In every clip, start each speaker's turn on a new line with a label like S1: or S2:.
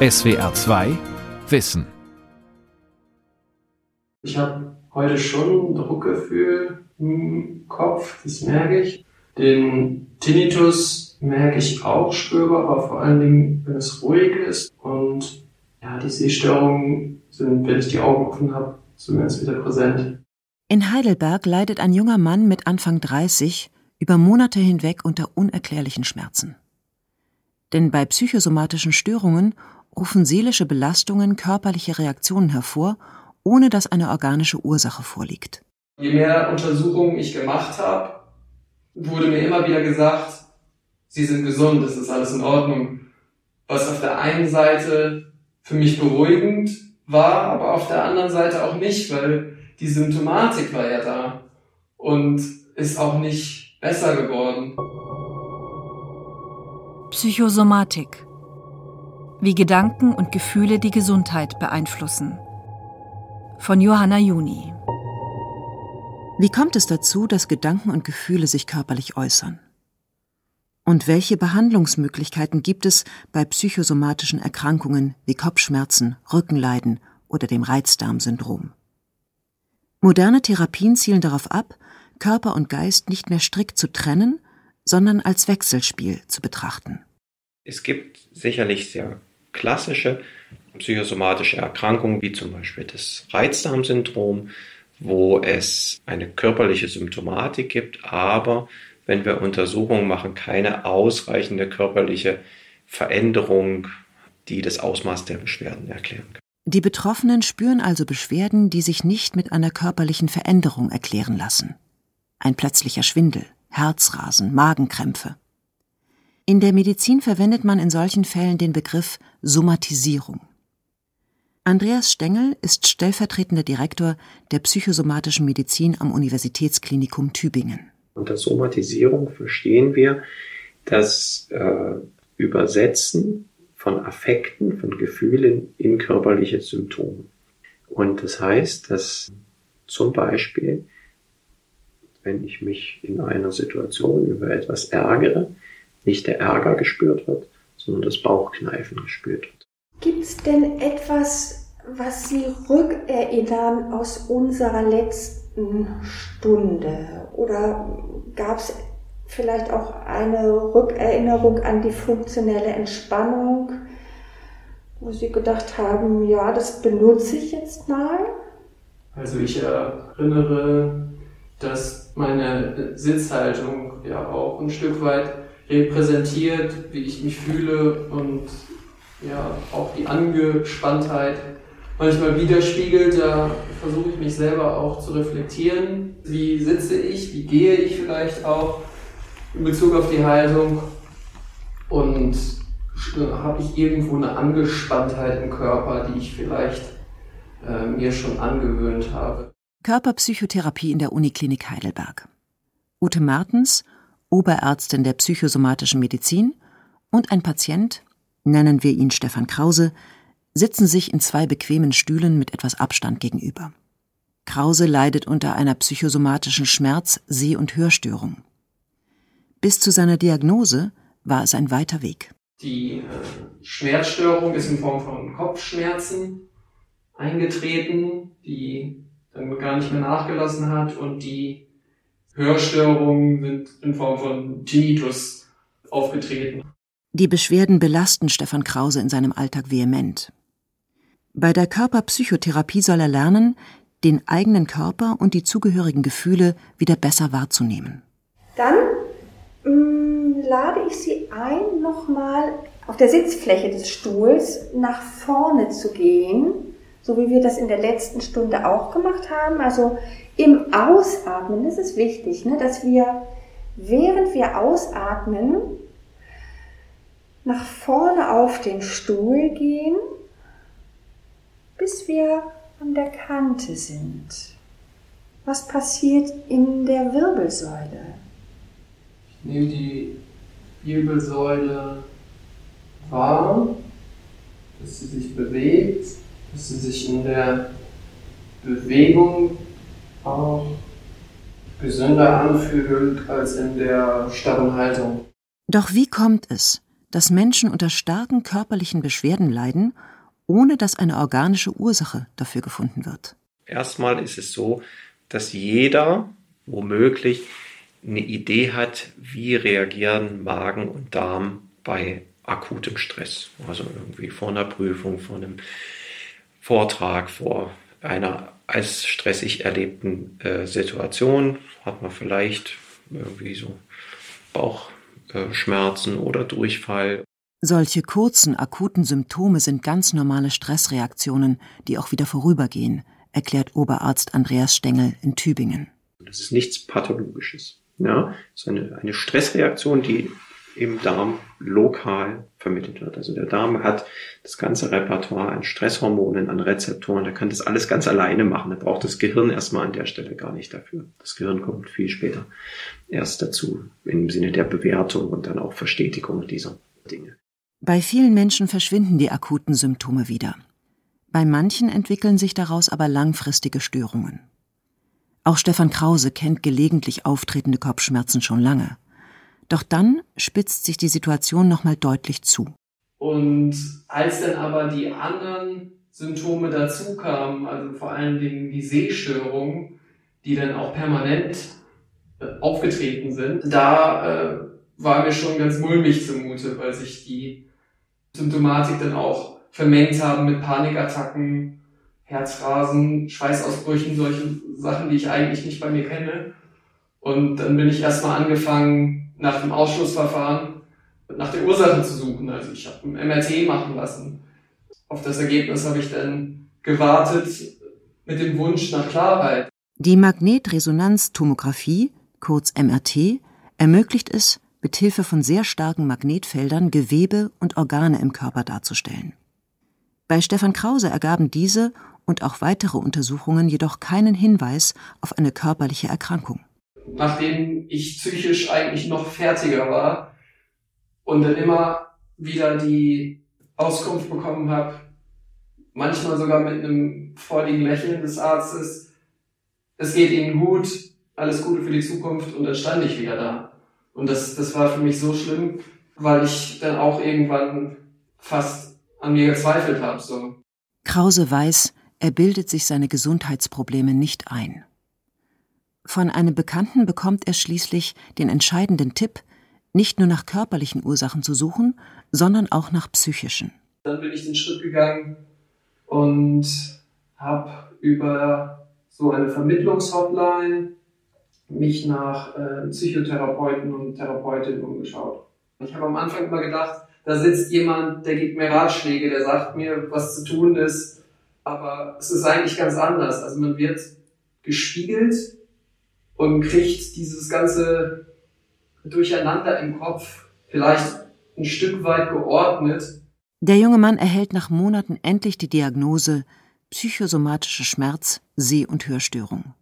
S1: SWR 2 Wissen.
S2: Ich habe heute schon ein Druckgefühl im Kopf, das merke ich. Den Tinnitus merke ich auch spürbar, aber vor allen Dingen, wenn es ruhig ist. Und ja, die Sehstörungen sind, wenn ich die Augen offen habe, zumindest wieder präsent.
S3: In Heidelberg leidet ein junger Mann mit Anfang 30 über Monate hinweg unter unerklärlichen Schmerzen. Denn bei psychosomatischen Störungen rufen seelische Belastungen körperliche Reaktionen hervor, ohne dass eine organische Ursache vorliegt.
S2: Je mehr Untersuchungen ich gemacht habe, wurde mir immer wieder gesagt, Sie sind gesund, es ist alles in Ordnung. Was auf der einen Seite für mich beruhigend war, aber auf der anderen Seite auch nicht, weil die Symptomatik war ja da und ist auch nicht besser geworden.
S4: Psychosomatik. Wie Gedanken und Gefühle die Gesundheit beeinflussen. Von Johanna Juni.
S3: Wie kommt es dazu, dass Gedanken und Gefühle sich körperlich äußern? Und welche Behandlungsmöglichkeiten gibt es bei psychosomatischen Erkrankungen wie Kopfschmerzen, Rückenleiden oder dem Reizdarmsyndrom? Moderne Therapien zielen darauf ab, Körper und Geist nicht mehr strikt zu trennen, sondern als Wechselspiel zu betrachten.
S5: Es gibt sicherlich sehr klassische psychosomatische Erkrankungen, wie zum Beispiel das Reizdarmsyndrom, wo es eine körperliche Symptomatik gibt, aber wenn wir Untersuchungen machen, keine ausreichende körperliche Veränderung, die das Ausmaß der Beschwerden erklären kann.
S3: Die Betroffenen spüren also Beschwerden, die sich nicht mit einer körperlichen Veränderung erklären lassen. Ein plötzlicher Schwindel, Herzrasen, Magenkrämpfe. In der Medizin verwendet man in solchen Fällen den Begriff Somatisierung. Andreas Stengel ist stellvertretender Direktor der psychosomatischen Medizin am Universitätsklinikum Tübingen.
S5: Unter Somatisierung verstehen wir das äh, Übersetzen von Affekten, von Gefühlen in körperliche Symptome. Und das heißt, dass zum Beispiel, wenn ich mich in einer Situation über etwas ärgere, nicht der Ärger gespürt wird, sondern das Bauchkneifen gespürt wird.
S6: Gibt es denn etwas, was Sie rückerinnern aus unserer letzten Stunde? Oder gab es vielleicht auch eine Rückerinnerung an die funktionelle Entspannung, wo Sie gedacht haben, ja, das benutze ich jetzt mal?
S2: Also ich erinnere, dass meine Sitzhaltung ja auch ein Stück weit repräsentiert, wie ich mich fühle und ja, auch die Angespanntheit manchmal widerspiegelt. Da versuche ich mich selber auch zu reflektieren. Wie sitze ich? Wie gehe ich vielleicht auch in Bezug auf die Haltung? Und habe ich irgendwo eine Angespanntheit im Körper, die ich vielleicht äh, mir schon angewöhnt habe?
S3: Körperpsychotherapie in der Uniklinik Heidelberg. Ute Martens, Oberärztin der psychosomatischen Medizin, und ein Patient, nennen wir ihn Stefan Krause, sitzen sich in zwei bequemen Stühlen mit etwas Abstand gegenüber. Krause leidet unter einer psychosomatischen Schmerz-, Seh- und Hörstörung. Bis zu seiner Diagnose war es ein weiter Weg.
S2: Die Schmerzstörung ist in Form von Kopfschmerzen eingetreten, die dann gar nicht mehr nachgelassen hat und die Hörstörungen sind in Form von Tinnitus aufgetreten.
S3: Die Beschwerden belasten Stefan Krause in seinem Alltag vehement. Bei der Körperpsychotherapie soll er lernen, den eigenen Körper und die zugehörigen Gefühle wieder besser wahrzunehmen.
S6: Dann mh, mm, lade ich Sie ein, nochmal auf der Sitzfläche des Stuhls nach vorne zu gehen, so wie wir das in der letzten Stunde auch gemacht haben. Also im Ausatmen, das ist wichtig, ne, dass wir, während wir ausatmen, nach vorne auf den Stuhl gehen, bis wir an der Kante sind. Was passiert in der Wirbelsäule?
S2: Ich nehme die Wirbelsäule wahr, dass sie sich bewegt, dass sie sich in der Bewegung auch gesünder anfühlt als in der starren Haltung.
S3: Doch wie kommt es, dass Menschen unter starken körperlichen Beschwerden leiden, ohne dass eine organische Ursache dafür gefunden wird.
S5: Erstmal ist es so, dass jeder womöglich eine Idee hat, wie reagieren Magen und Darm bei akutem Stress. Also irgendwie vor einer Prüfung, vor einem Vortrag, vor einer als stressig erlebten äh, Situation hat man vielleicht irgendwie so Bauchschmerzen äh, oder Durchfall.
S3: Solche kurzen, akuten Symptome sind ganz normale Stressreaktionen, die auch wieder vorübergehen, erklärt Oberarzt Andreas Stengel in Tübingen.
S5: Das ist nichts Pathologisches. Ja, es ist eine, eine Stressreaktion, die im Darm lokal vermittelt wird. Also der Darm hat das ganze Repertoire an Stresshormonen, an Rezeptoren, der kann das alles ganz alleine machen. Da braucht das Gehirn erstmal an der Stelle gar nicht dafür. Das Gehirn kommt viel später erst dazu, im Sinne der Bewertung und dann auch Verstetigung dieser Dinge.
S3: Bei vielen Menschen verschwinden die akuten Symptome wieder. Bei manchen entwickeln sich daraus aber langfristige Störungen. Auch Stefan Krause kennt gelegentlich auftretende Kopfschmerzen schon lange. Doch dann spitzt sich die Situation nochmal deutlich zu.
S2: Und als dann aber die anderen Symptome dazu kamen, also vor allen Dingen die Sehstörungen, die dann auch permanent äh, aufgetreten sind, da äh, war mir schon ganz mulmig zumute, weil sich die Symptomatik dann auch vermengt haben mit Panikattacken, Herzrasen, Schweißausbrüchen, solche Sachen, die ich eigentlich nicht bei mir kenne. Und dann bin ich erstmal angefangen, nach dem Ausschlussverfahren nach der Ursache zu suchen. Also ich habe ein MRT machen lassen. Auf das Ergebnis habe ich dann gewartet mit dem Wunsch nach Klarheit.
S3: Die Magnetresonanztomographie, kurz MRT, ermöglicht es, mit Hilfe von sehr starken Magnetfeldern Gewebe und Organe im Körper darzustellen. Bei Stefan Krause ergaben diese und auch weitere Untersuchungen jedoch keinen Hinweis auf eine körperliche Erkrankung
S2: nachdem ich psychisch eigentlich noch fertiger war und dann immer wieder die Auskunft bekommen habe, manchmal sogar mit einem freudigen Lächeln des Arztes, es geht Ihnen gut, alles Gute für die Zukunft und dann stand ich wieder da. Und das, das war für mich so schlimm, weil ich dann auch irgendwann fast an mir gezweifelt habe. So.
S3: Krause weiß, er bildet sich seine Gesundheitsprobleme nicht ein. Von einem Bekannten bekommt er schließlich den entscheidenden Tipp, nicht nur nach körperlichen Ursachen zu suchen, sondern auch nach psychischen.
S2: Dann bin ich den Schritt gegangen und habe über so eine Vermittlungshotline mich nach äh, Psychotherapeuten und Therapeutinnen umgeschaut. Ich habe am Anfang immer gedacht, da sitzt jemand, der gibt mir Ratschläge, der sagt mir, was zu tun ist. Aber es ist eigentlich ganz anders. Also man wird gespiegelt und kriegt dieses ganze Durcheinander im Kopf vielleicht ein Stück weit geordnet.
S3: Der junge Mann erhält nach Monaten endlich die Diagnose psychosomatische Schmerz, Seh- und Hörstörung.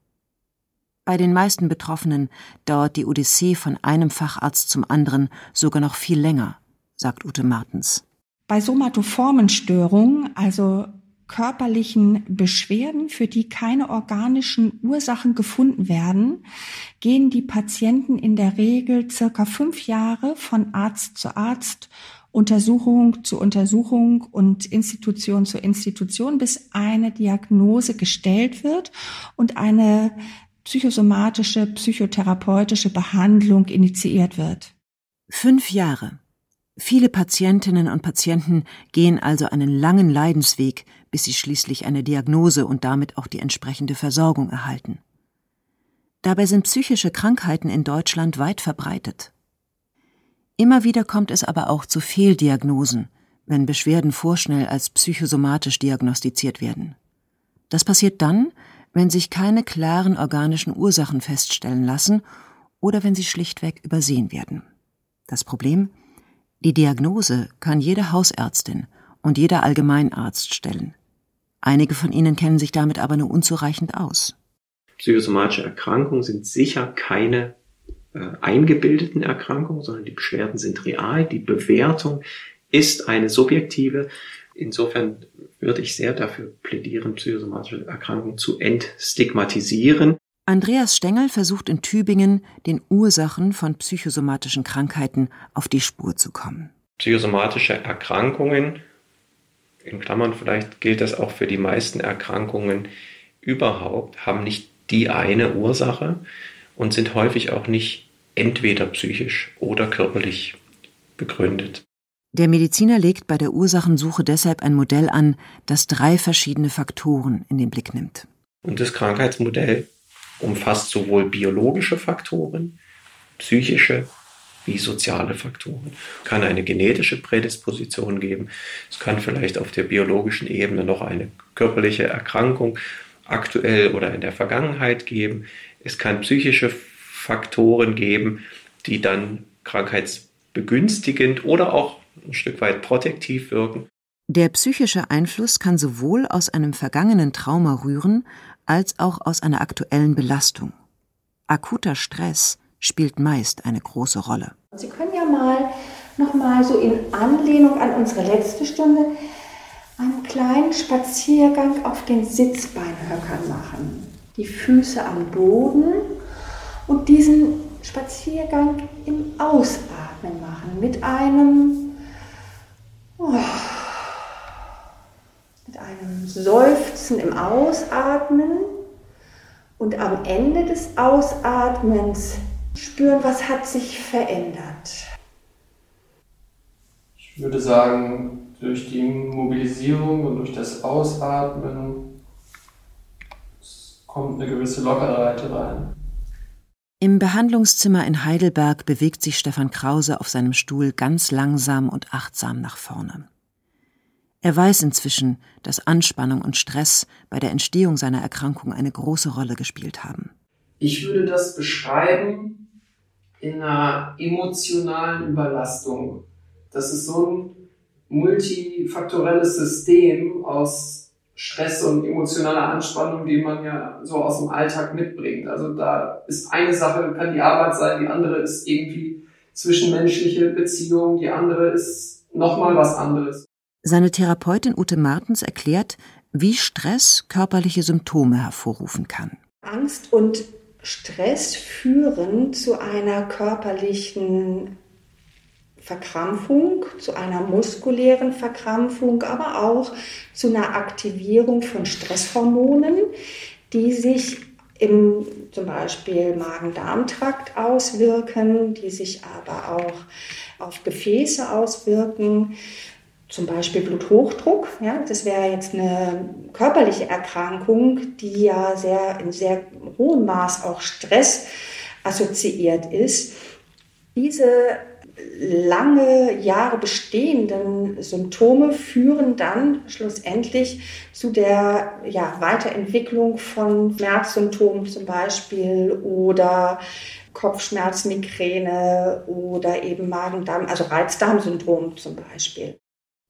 S3: Bei den meisten Betroffenen dauert die Odyssee von einem Facharzt zum anderen sogar noch viel länger, sagt Ute Martens.
S6: Bei somatoformen Störungen, also körperlichen Beschwerden, für die keine organischen Ursachen gefunden werden, gehen die Patienten in der Regel circa fünf Jahre von Arzt zu Arzt, Untersuchung zu Untersuchung und Institution zu Institution, bis eine Diagnose gestellt wird und eine psychosomatische, psychotherapeutische Behandlung initiiert wird.
S3: Fünf Jahre. Viele Patientinnen und Patienten gehen also einen langen Leidensweg, bis sie schließlich eine Diagnose und damit auch die entsprechende Versorgung erhalten. Dabei sind psychische Krankheiten in Deutschland weit verbreitet. Immer wieder kommt es aber auch zu Fehldiagnosen, wenn Beschwerden vorschnell als psychosomatisch diagnostiziert werden. Das passiert dann, wenn sich keine klaren organischen Ursachen feststellen lassen oder wenn sie schlichtweg übersehen werden. Das Problem? Die Diagnose kann jede Hausärztin und jeder Allgemeinarzt stellen. Einige von ihnen kennen sich damit aber nur unzureichend aus.
S5: Psychosomatische Erkrankungen sind sicher keine äh, eingebildeten Erkrankungen, sondern die Beschwerden sind real. Die Bewertung ist eine subjektive. Insofern würde ich sehr dafür plädieren, psychosomatische Erkrankungen zu entstigmatisieren.
S3: Andreas Stengel versucht in Tübingen, den Ursachen von psychosomatischen Krankheiten auf die Spur zu kommen.
S5: Psychosomatische Erkrankungen, in Klammern vielleicht gilt das auch für die meisten Erkrankungen überhaupt, haben nicht die eine Ursache und sind häufig auch nicht entweder psychisch oder körperlich begründet.
S3: Der Mediziner legt bei der Ursachensuche deshalb ein Modell an, das drei verschiedene Faktoren in den Blick nimmt.
S5: Und das Krankheitsmodell umfasst sowohl biologische Faktoren, psychische wie soziale Faktoren. Es kann eine genetische Prädisposition geben. Es kann vielleicht auf der biologischen Ebene noch eine körperliche Erkrankung aktuell oder in der Vergangenheit geben. Es kann psychische Faktoren geben, die dann krankheitsbegünstigend oder auch ein Stück weit protektiv wirken.
S3: Der psychische Einfluss kann sowohl aus einem vergangenen Trauma rühren, als auch aus einer aktuellen Belastung. Akuter Stress spielt meist eine große Rolle.
S6: Sie können ja mal noch mal so in Anlehnung an unsere letzte Stunde einen kleinen Spaziergang auf den Sitzbeinhöckern machen. Die Füße am Boden und diesen Spaziergang im Ausatmen machen mit einem oh, mit einem Seufzen im Ausatmen und am Ende des Ausatmens spüren, was hat sich verändert.
S2: Ich würde sagen, durch die Mobilisierung und durch das Ausatmen kommt eine gewisse Lockerheit rein.
S3: Im Behandlungszimmer in Heidelberg bewegt sich Stefan Krause auf seinem Stuhl ganz langsam und achtsam nach vorne. Er weiß inzwischen, dass Anspannung und Stress bei der Entstehung seiner Erkrankung eine große Rolle gespielt haben.
S2: Ich würde das beschreiben in einer emotionalen Überlastung. Das ist so ein multifaktorelles System aus Stress und emotionaler Anspannung, die man ja so aus dem Alltag mitbringt. Also da ist eine Sache, kann die Arbeit sein, die andere ist irgendwie zwischenmenschliche Beziehung, die andere ist nochmal was anderes.
S3: Seine Therapeutin Ute Martens erklärt, wie Stress körperliche Symptome hervorrufen kann.
S6: Angst und Stress führen zu einer körperlichen Verkrampfung, zu einer muskulären Verkrampfung, aber auch zu einer Aktivierung von Stresshormonen, die sich im zum Beispiel Magen-Darm-Trakt auswirken, die sich aber auch auf Gefäße auswirken, zum Beispiel Bluthochdruck. Ja, das wäre jetzt eine körperliche Erkrankung, die ja sehr in sehr hohem Maß auch Stress assoziiert ist. Diese lange Jahre bestehenden Symptome führen dann schlussendlich zu der ja, Weiterentwicklung von Schmerzsymptomen zum Beispiel oder Kopfschmerz, Migräne oder eben Magen-Darm, also Reizdarmsyndrom zum Beispiel.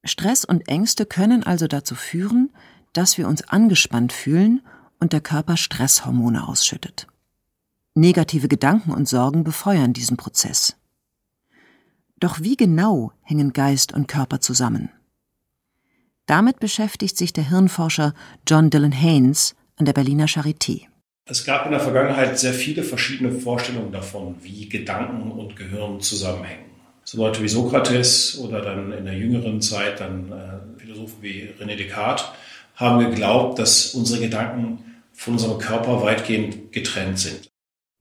S3: Stress und Ängste können also dazu führen, dass wir uns angespannt fühlen und der Körper Stresshormone ausschüttet. Negative Gedanken und Sorgen befeuern diesen Prozess. Doch wie genau hängen Geist und Körper zusammen? Damit beschäftigt sich der Hirnforscher John Dylan Haynes an der Berliner Charité.
S7: Es gab in der Vergangenheit sehr viele verschiedene Vorstellungen davon, wie Gedanken und Gehirn zusammenhängen. So Leute wie Sokrates oder dann in der jüngeren Zeit dann äh, Philosophen wie René Descartes haben geglaubt, dass unsere Gedanken von unserem Körper weitgehend getrennt sind.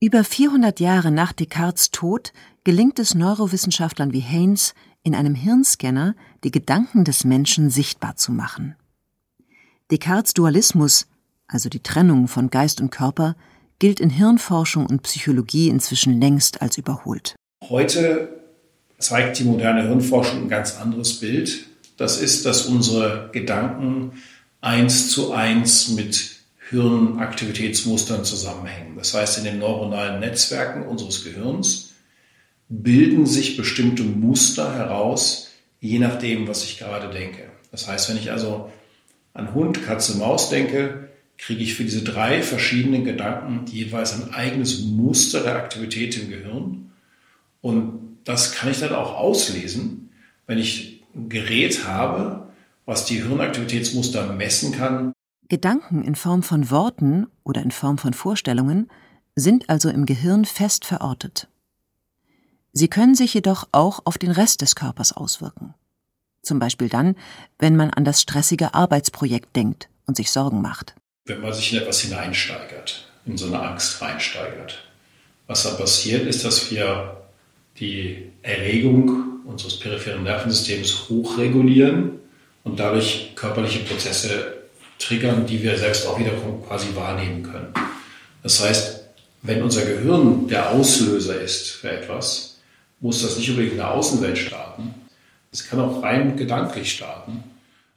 S3: Über 400 Jahre nach Descartes Tod gelingt es Neurowissenschaftlern wie Haynes, in einem Hirnscanner die Gedanken des Menschen sichtbar zu machen. Descartes Dualismus, also die Trennung von Geist und Körper, gilt in Hirnforschung und Psychologie inzwischen längst als überholt.
S7: Heute zeigt die moderne Hirnforschung ein ganz anderes Bild. Das ist, dass unsere Gedanken eins zu eins mit Hirnaktivitätsmustern zusammenhängen. Das heißt, in den neuronalen Netzwerken unseres Gehirns bilden sich bestimmte Muster heraus, je nachdem, was ich gerade denke. Das heißt, wenn ich also an Hund, Katze, Maus denke, kriege ich für diese drei verschiedenen Gedanken jeweils ein eigenes Muster der Aktivität im Gehirn. Und das kann ich dann auch auslesen, wenn ich ein Gerät habe, was die Hirnaktivitätsmuster messen kann.
S3: Gedanken in Form von Worten oder in Form von Vorstellungen sind also im Gehirn fest verortet. Sie können sich jedoch auch auf den Rest des Körpers auswirken. Zum Beispiel dann, wenn man an das stressige Arbeitsprojekt denkt und sich Sorgen macht.
S7: Wenn man sich in etwas hineinsteigert, in so eine Angst reinsteigert. Was dann passiert, ist, dass wir die Erregung unseres peripheren Nervensystems hochregulieren und dadurch körperliche Prozesse triggern, die wir selbst auch wieder quasi wahrnehmen können. Das heißt, wenn unser Gehirn der Auslöser ist für etwas, muss das nicht unbedingt in der Außenwelt starten. Es kann auch rein gedanklich starten.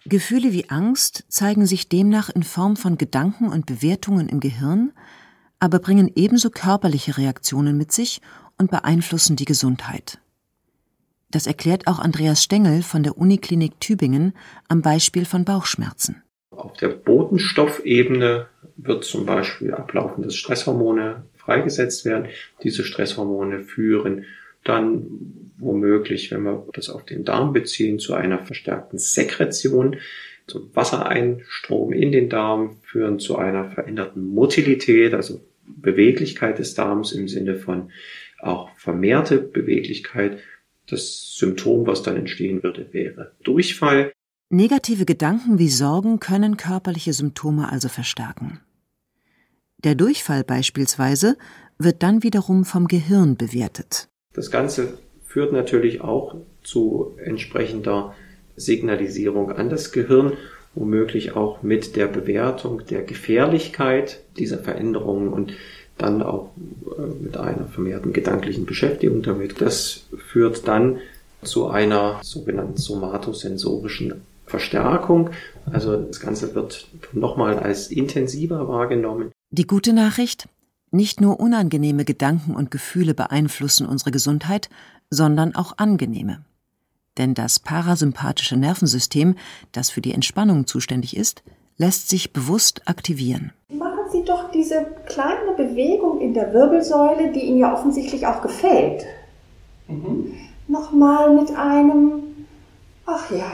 S3: Gefühle wie Angst zeigen sich demnach in Form von Gedanken und Bewertungen im Gehirn, aber bringen ebenso körperliche Reaktionen mit sich und beeinflussen die Gesundheit. Das erklärt auch Andreas Stengel von der Uniklinik Tübingen am Beispiel von Bauchschmerzen.
S5: Auf der Botenstoffebene wird zum Beispiel ablaufende Stresshormone freigesetzt werden. Diese Stresshormone führen dann womöglich, wenn wir das auf den Darm beziehen, zu einer verstärkten Sekretion, zum Wassereinstrom in den Darm, führen zu einer veränderten Motilität, also Beweglichkeit des Darms im Sinne von auch vermehrte Beweglichkeit. Das Symptom, was dann entstehen würde, wäre Durchfall.
S3: Negative Gedanken wie Sorgen können körperliche Symptome also verstärken. Der Durchfall beispielsweise wird dann wiederum vom Gehirn bewertet.
S5: Das Ganze führt natürlich auch zu entsprechender Signalisierung an das Gehirn, womöglich auch mit der Bewertung der Gefährlichkeit dieser Veränderungen und dann auch äh, mit einer vermehrten gedanklichen Beschäftigung damit. Das führt dann zu einer sogenannten somatosensorischen Verstärkung. Also das Ganze wird nochmal als intensiver wahrgenommen.
S3: Die gute Nachricht? Nicht nur unangenehme Gedanken und Gefühle beeinflussen unsere Gesundheit, sondern auch angenehme. Denn das parasympathische Nervensystem, das für die Entspannung zuständig ist, lässt sich bewusst aktivieren.
S6: Machen Sie doch diese kleine Bewegung in der Wirbelsäule, die Ihnen ja offensichtlich auch gefällt. Mhm. Nochmal mit einem, ach ja.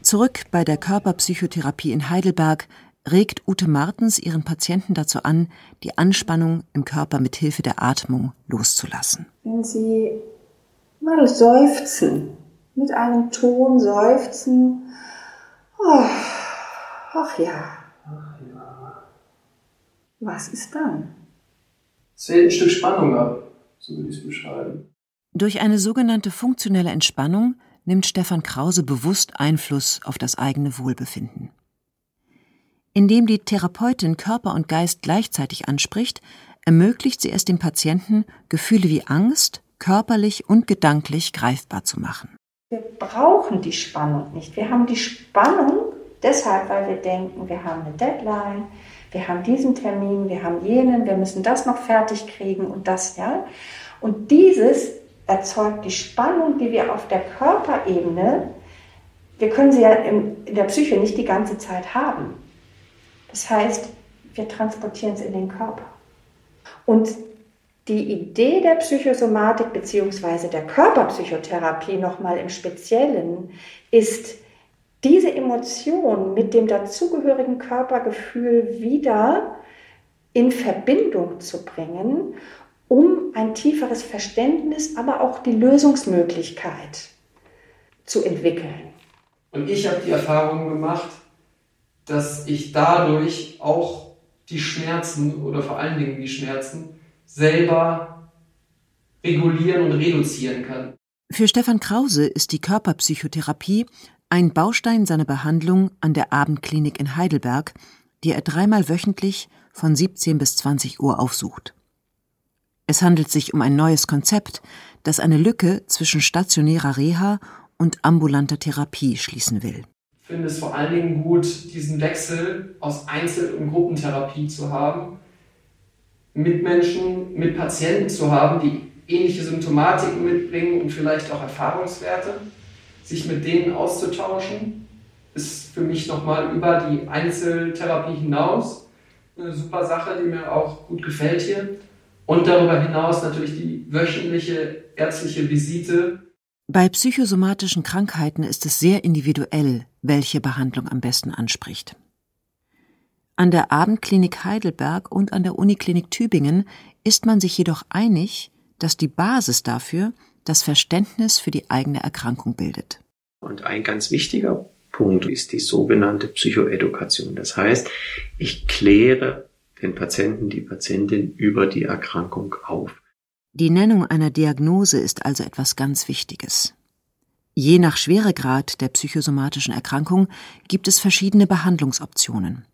S3: Zurück bei der Körperpsychotherapie in Heidelberg regt Ute Martens ihren Patienten dazu an, die Anspannung im Körper mit Hilfe der Atmung loszulassen.
S6: Wenn Sie mal seufzen, mit einem Ton seufzen, oh, ach ja, ach ja. Was ist dann?
S2: Es fällt ein Stück Spannung ab, so würde ich es beschreiben.
S3: Durch eine sogenannte funktionelle Entspannung nimmt Stefan Krause bewusst Einfluss auf das eigene Wohlbefinden. Indem die Therapeutin Körper und Geist gleichzeitig anspricht, ermöglicht sie es dem Patienten, Gefühle wie Angst körperlich und gedanklich greifbar zu machen.
S6: Wir brauchen die Spannung nicht. Wir haben die Spannung deshalb, weil wir denken, wir haben eine Deadline, wir haben diesen Termin, wir haben jenen, wir müssen das noch fertig kriegen und das, ja. Und dieses erzeugt die Spannung, die wir auf der Körperebene, wir können sie ja in der Psyche nicht die ganze Zeit haben. Das heißt, wir transportieren es in den Körper. Und die Idee der Psychosomatik bzw. der Körperpsychotherapie nochmal im Speziellen ist, diese Emotion mit dem dazugehörigen Körpergefühl wieder in Verbindung zu bringen, um ein tieferes Verständnis, aber auch die Lösungsmöglichkeit zu entwickeln.
S2: Und ich habe die Erfahrung gemacht, dass ich dadurch auch die Schmerzen oder vor allen Dingen die Schmerzen selber regulieren und reduzieren kann.
S3: Für Stefan Krause ist die Körperpsychotherapie ein Baustein seiner Behandlung an der Abendklinik in Heidelberg, die er dreimal wöchentlich von 17 bis 20 Uhr aufsucht. Es handelt sich um ein neues Konzept, das eine Lücke zwischen stationärer Reha und ambulanter Therapie schließen will
S2: finde es vor allen Dingen gut, diesen Wechsel aus Einzel- und Gruppentherapie zu haben, mit Menschen, mit Patienten zu haben, die ähnliche Symptomatiken mitbringen und vielleicht auch Erfahrungswerte, sich mit denen auszutauschen, ist für mich nochmal über die Einzeltherapie hinaus eine super Sache, die mir auch gut gefällt hier. Und darüber hinaus natürlich die wöchentliche ärztliche Visite
S3: bei psychosomatischen Krankheiten ist es sehr individuell, welche Behandlung am besten anspricht. An der Abendklinik Heidelberg und an der Uniklinik Tübingen ist man sich jedoch einig, das die Basis dafür das Verständnis für die eigene Erkrankung bildet.
S5: Und ein ganz wichtiger Punkt ist die sogenannte Psychoedukation. Das heißt, ich kläre den Patienten, die Patientin über die Erkrankung auf.
S3: Die Nennung einer Diagnose ist also etwas ganz Wichtiges. Je nach Schweregrad der psychosomatischen Erkrankung gibt es verschiedene Behandlungsoptionen.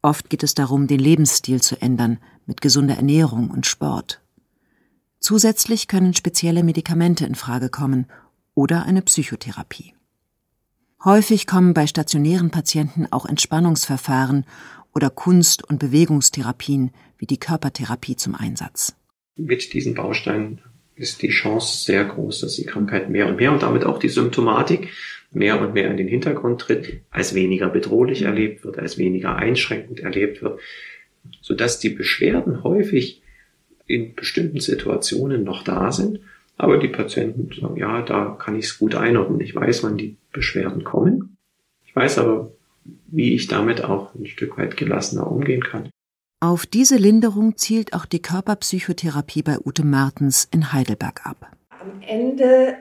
S3: Oft geht es darum, den Lebensstil zu ändern mit gesunder Ernährung und Sport. Zusätzlich können spezielle Medikamente in Frage kommen oder eine Psychotherapie. Häufig kommen bei stationären Patienten auch Entspannungsverfahren oder Kunst- und Bewegungstherapien wie die Körpertherapie zum Einsatz.
S5: Mit diesen Bausteinen ist die Chance sehr groß, dass die Krankheit mehr und mehr und damit auch die Symptomatik mehr und mehr in den Hintergrund tritt, als weniger bedrohlich erlebt wird, als weniger einschränkend erlebt wird, sodass die Beschwerden häufig in bestimmten Situationen noch da sind, aber die Patienten sagen, ja, da kann ich es gut einordnen. Ich weiß, wann die Beschwerden kommen. Ich weiß aber, wie ich damit auch ein Stück weit gelassener umgehen kann.
S3: Auf diese Linderung zielt auch die Körperpsychotherapie bei Ute Martens in Heidelberg ab.
S6: Am Ende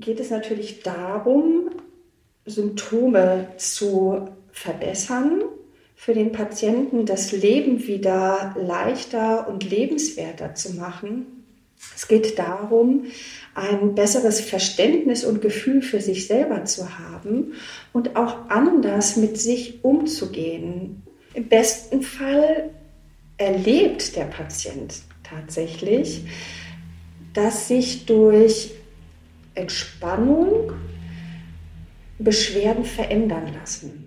S6: geht es natürlich darum, Symptome zu verbessern, für den Patienten das Leben wieder leichter und lebenswerter zu machen. Es geht darum, ein besseres Verständnis und Gefühl für sich selber zu haben und auch anders mit sich umzugehen. Im besten Fall erlebt der Patient tatsächlich, dass sich durch Entspannung Beschwerden verändern lassen.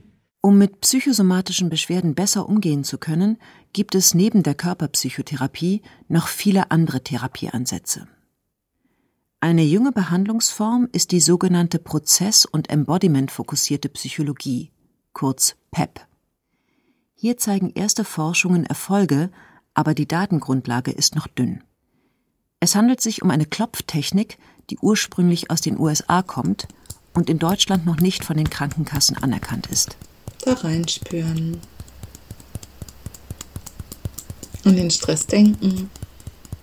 S3: Um mit psychosomatischen Beschwerden besser umgehen zu können, gibt es neben der Körperpsychotherapie noch viele andere Therapieansätze. Eine junge Behandlungsform ist die sogenannte Prozess- und Embodiment-fokussierte Psychologie, kurz PEP. Hier zeigen erste Forschungen Erfolge, aber die Datengrundlage ist noch dünn. Es handelt sich um eine Klopftechnik, die ursprünglich aus den USA kommt und in Deutschland noch nicht von den Krankenkassen anerkannt ist
S8: da reinspüren. An den Stress denken.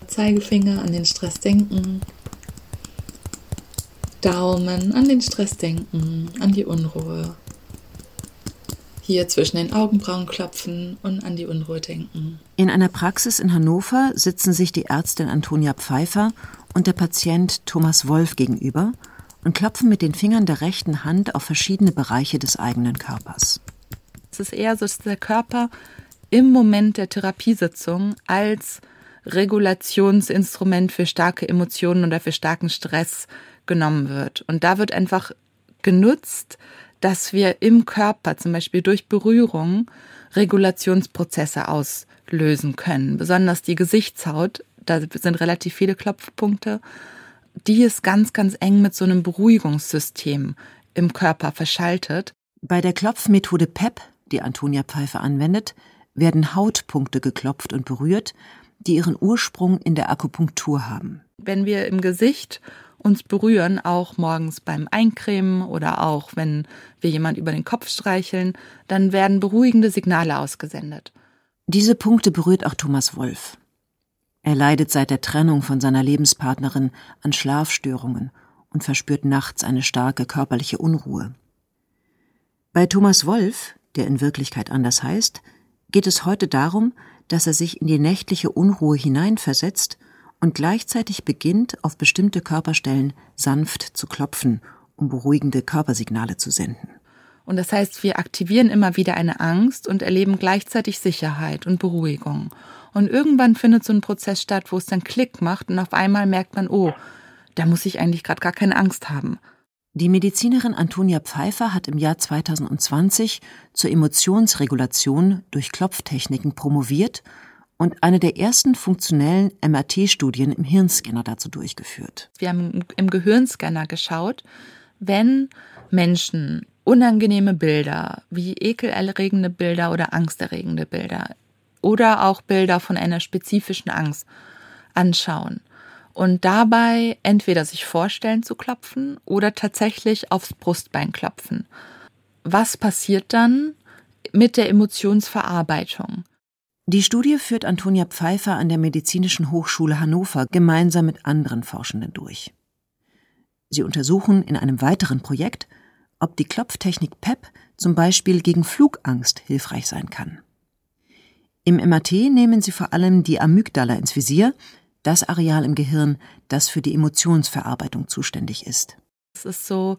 S8: Zeigefinger an den Stress denken. Daumen an den Stress denken, an die Unruhe. Hier zwischen den Augenbrauen klopfen und an die Unruhe denken.
S3: In einer Praxis in Hannover sitzen sich die Ärztin Antonia Pfeiffer und der Patient Thomas Wolf gegenüber und klopfen mit den Fingern der rechten Hand auf verschiedene Bereiche des eigenen Körpers.
S8: Es ist eher so, dass der Körper im Moment der Therapiesitzung als Regulationsinstrument für starke Emotionen oder für starken Stress genommen wird. Und da wird einfach genutzt, dass wir im Körper zum Beispiel durch Berührung Regulationsprozesse auslösen können. Besonders die Gesichtshaut, da sind relativ viele Klopfpunkte, die ist ganz, ganz eng mit so einem Beruhigungssystem im Körper verschaltet.
S3: Bei der Klopfmethode PEP die Antonia Pfeiffer anwendet, werden Hautpunkte geklopft und berührt, die ihren Ursprung in der Akupunktur haben.
S8: Wenn wir im Gesicht uns berühren, auch morgens beim Eincremen oder auch wenn wir jemand über den Kopf streicheln, dann werden beruhigende Signale ausgesendet.
S3: Diese Punkte berührt auch Thomas Wolf. Er leidet seit der Trennung von seiner Lebenspartnerin an Schlafstörungen und verspürt nachts eine starke körperliche Unruhe. Bei Thomas Wolf der in Wirklichkeit anders heißt, geht es heute darum, dass er sich in die nächtliche Unruhe hineinversetzt und gleichzeitig beginnt, auf bestimmte Körperstellen sanft zu klopfen, um beruhigende Körpersignale zu senden.
S8: Und das heißt, wir aktivieren immer wieder eine Angst und erleben gleichzeitig Sicherheit und Beruhigung. Und irgendwann findet so ein Prozess statt, wo es dann Klick macht und auf einmal merkt man, oh, da muss ich eigentlich gerade gar keine Angst haben.
S3: Die Medizinerin Antonia Pfeiffer hat im Jahr 2020 zur Emotionsregulation durch Klopftechniken promoviert und eine der ersten funktionellen MRT-Studien im Hirnscanner dazu durchgeführt.
S8: Wir haben im Gehirnscanner geschaut, wenn Menschen unangenehme Bilder wie ekelerregende Bilder oder angsterregende Bilder oder auch Bilder von einer spezifischen Angst anschauen und dabei entweder sich vorstellen zu klopfen oder tatsächlich aufs Brustbein klopfen. Was passiert dann mit der Emotionsverarbeitung?
S3: Die Studie führt Antonia Pfeiffer an der Medizinischen Hochschule Hannover gemeinsam mit anderen Forschenden durch. Sie untersuchen in einem weiteren Projekt, ob die Klopftechnik PEP zum Beispiel gegen Flugangst hilfreich sein kann. Im MRT nehmen sie vor allem die Amygdala ins Visier, das Areal im Gehirn, das für die Emotionsverarbeitung zuständig ist.
S8: Es ist so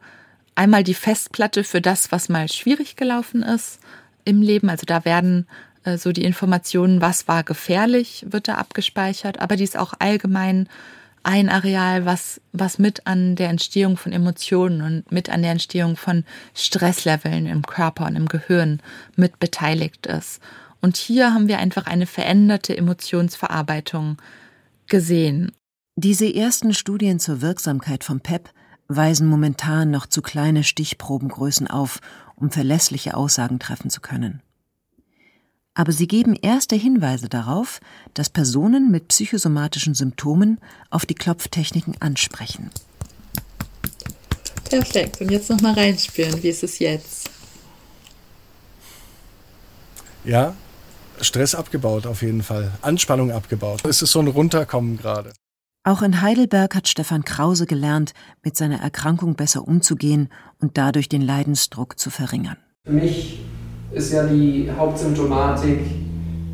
S8: einmal die Festplatte für das, was mal schwierig gelaufen ist im Leben. Also da werden äh, so die Informationen, was war gefährlich, wird da abgespeichert, aber die ist auch allgemein ein Areal, was, was mit an der Entstehung von Emotionen und mit an der Entstehung von Stressleveln im Körper und im Gehirn mit beteiligt ist. Und hier haben wir einfach eine veränderte Emotionsverarbeitung gesehen.
S3: Diese ersten Studien zur Wirksamkeit von PEP weisen momentan noch zu kleine Stichprobengrößen auf, um verlässliche Aussagen treffen zu können aber sie geben erste Hinweise darauf, dass Personen mit psychosomatischen Symptomen auf die Klopftechniken ansprechen.
S8: Perfekt. Und jetzt nochmal reinspüren. Wie ist es jetzt?
S9: Ja, Stress abgebaut auf jeden Fall. Anspannung abgebaut. Es ist so ein Runterkommen gerade.
S3: Auch in Heidelberg hat Stefan Krause gelernt, mit seiner Erkrankung besser umzugehen und dadurch den Leidensdruck zu verringern.
S2: Für mich ist ja die Hauptsymptomatik,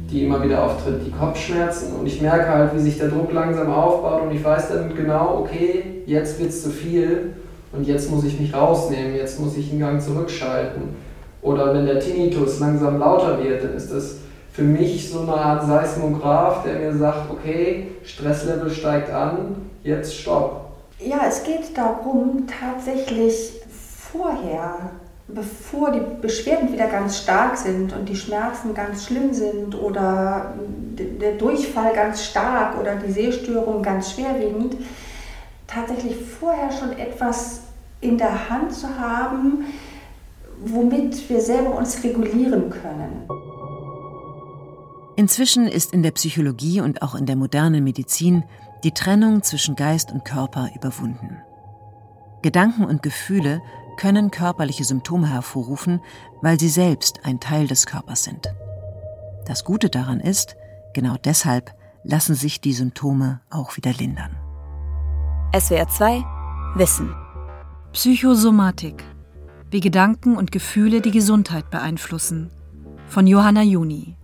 S2: die immer wieder auftritt, die Kopfschmerzen. Und ich merke halt, wie sich der Druck langsam aufbaut und ich weiß dann genau, okay, jetzt wird es zu viel und jetzt muss ich mich rausnehmen, jetzt muss ich den Gang zurückschalten. Oder wenn der Tinnitus langsam lauter wird, dann ist das für mich so eine Art Seismograph, der mir sagt, okay, Stresslevel steigt an, jetzt stopp.
S6: Ja, es geht darum, tatsächlich vorher bevor die Beschwerden wieder ganz stark sind und die Schmerzen ganz schlimm sind oder der Durchfall ganz stark oder die Sehstörung ganz schwerwiegend, tatsächlich vorher schon etwas in der Hand zu haben, womit wir selber uns regulieren können.
S3: Inzwischen ist in der Psychologie und auch in der modernen Medizin die Trennung zwischen Geist und Körper überwunden. Gedanken und Gefühle können körperliche Symptome hervorrufen, weil sie selbst ein Teil des Körpers sind. Das Gute daran ist, genau deshalb lassen sich die Symptome auch wieder lindern.
S4: SWR 2 Wissen Psychosomatik wie Gedanken und Gefühle die Gesundheit beeinflussen. Von Johanna Juni.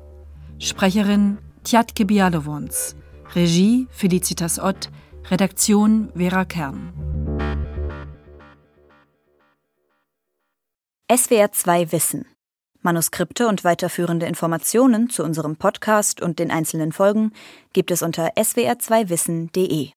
S4: Sprecherin Tjatke Bialowons. Regie Felicitas Ott. Redaktion Vera Kern.
S10: SWR 2 Wissen. Manuskripte und weiterführende Informationen zu unserem Podcast und den einzelnen Folgen gibt es unter swr2wissen.de.